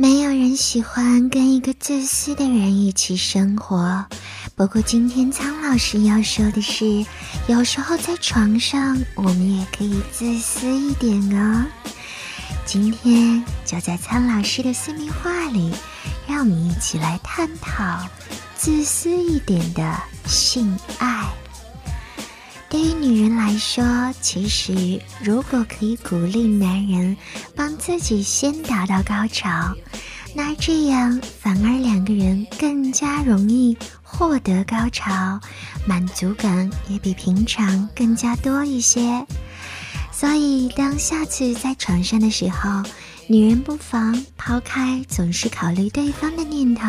没有人喜欢跟一个自私的人一起生活。不过今天苍老师要说的是，有时候在床上我们也可以自私一点哦。今天就在苍老师的私密话里，让我们一起来探讨自私一点的性爱。对于女人来说，其实如果可以鼓励男人帮自己先达到高潮，那这样反而两个人更加容易获得高潮，满足感也比平常更加多一些。所以，当下次在床上的时候，女人不妨抛开总是考虑对方的念头，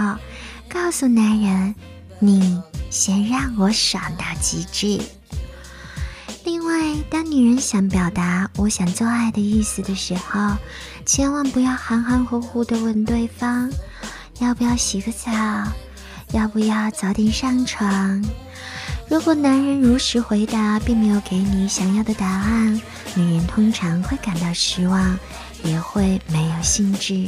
告诉男人：“你先让我爽到极致。”另外，当女人想表达“我想做爱”的意思的时候，千万不要含含糊糊的问对方要不要洗个澡，要不要早点上床。如果男人如实回答，并没有给你想要的答案，女人通常会感到失望，也会没有兴致。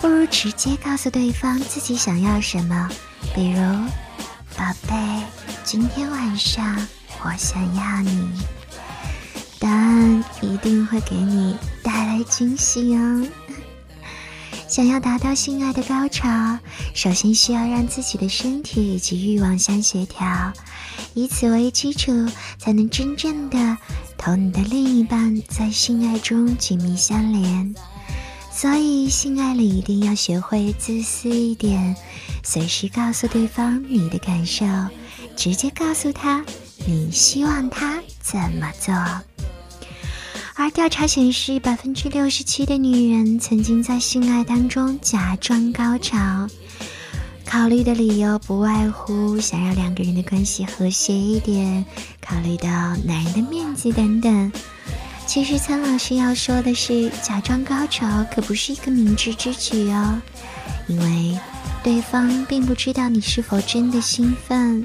不如直接告诉对方自己想要什么，比如：“宝贝，今天晚上。”我想要你，答案一定会给你带来惊喜哦。想要达到性爱的高潮，首先需要让自己的身体以及欲望相协调，以此为基础，才能真正的同你的另一半在性爱中紧密相连。所以，性爱里一定要学会自私一点，随时告诉对方你的感受，直接告诉他。你希望他怎么做？而调查显示，百分之六十七的女人曾经在性爱当中假装高潮，考虑的理由不外乎想要两个人的关系和谐一点，考虑到男人的面子等等。其实，苍老师要说的是，假装高潮可不是一个明智之举哦，因为对方并不知道你是否真的兴奋。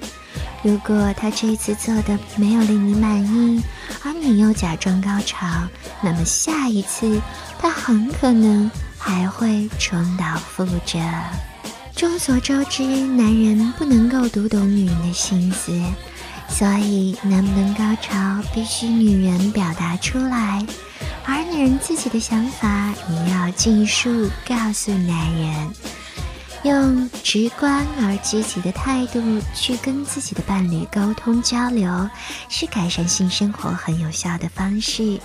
如果他这一次做的没有令你满意，而你又假装高潮，那么下一次他很可能还会重蹈覆辙。众所周知，男人不能够读懂女人的心思，所以能不能高潮必须女人表达出来，而女人自己的想法也要尽数告诉男人。用直观而积极的态度去跟自己的伴侣沟通交流，是改善性生活很有效的方式，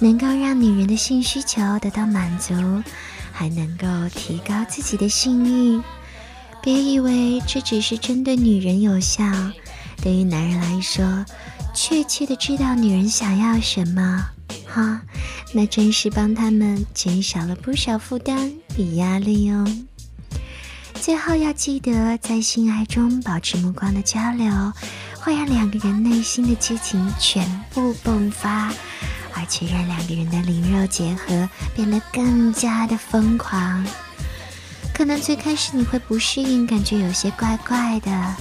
能够让女人的性需求得到满足，还能够提高自己的性欲。别以为这只是针对女人有效，对于男人来说，确切的知道女人想要什么，哈，那真是帮他们减少了不少负担与压力哦。最后要记得，在性爱中保持目光的交流，会让两个人内心的激情全部迸发，而且让两个人的灵肉结合变得更加的疯狂。可能最开始你会不适应，感觉有些怪怪的。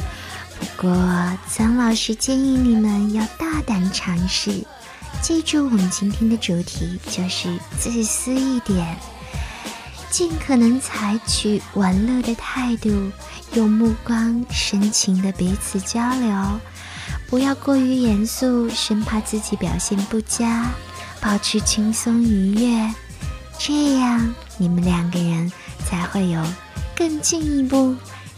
不过，曾老师建议你们要大胆尝试。记住，我们今天的主题就是自私一点。尽可能采取玩乐的态度，用目光深情的彼此交流，不要过于严肃，生怕自己表现不佳，保持轻松愉悦，这样你们两个人才会有更进一步、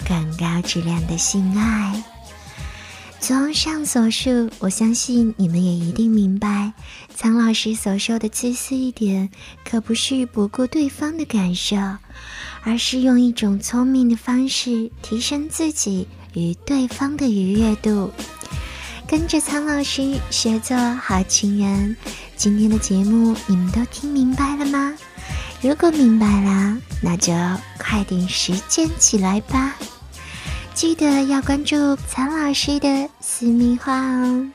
更高质量的性爱。综上所述，我相信你们也一定明白，苍老师所说的自私一点，可不是不顾对方的感受，而是用一种聪明的方式提升自己与对方的愉悦度。跟着苍老师学做好情人，今天的节目你们都听明白了吗？如果明白了，那就快点实践起来吧！记得要关注苍老师的私密话哦。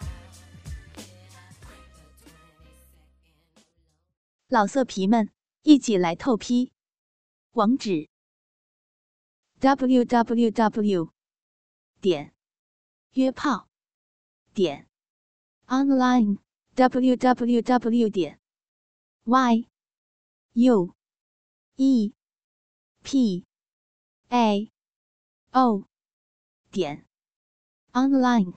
老色皮们，一起来透批！网址：w w w 点约炮点 online w w w 点 y u e p a o 点 online。